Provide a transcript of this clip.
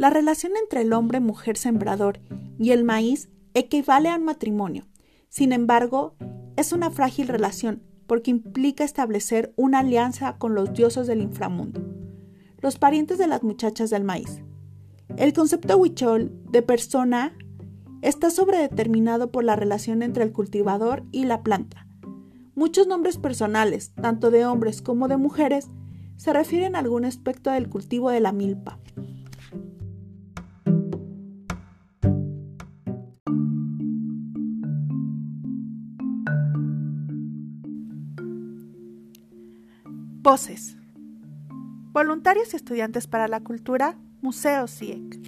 La relación entre el hombre-mujer sembrador y el maíz equivale a un matrimonio. Sin embargo, es una frágil relación porque implica establecer una alianza con los dioses del inframundo, los parientes de las muchachas del maíz. El concepto huichol de persona está sobredeterminado por la relación entre el cultivador y la planta. Muchos nombres personales, tanto de hombres como de mujeres, se refieren a algún aspecto del cultivo de la milpa. Voces. Voluntarios y estudiantes para la cultura, Museo CIEC.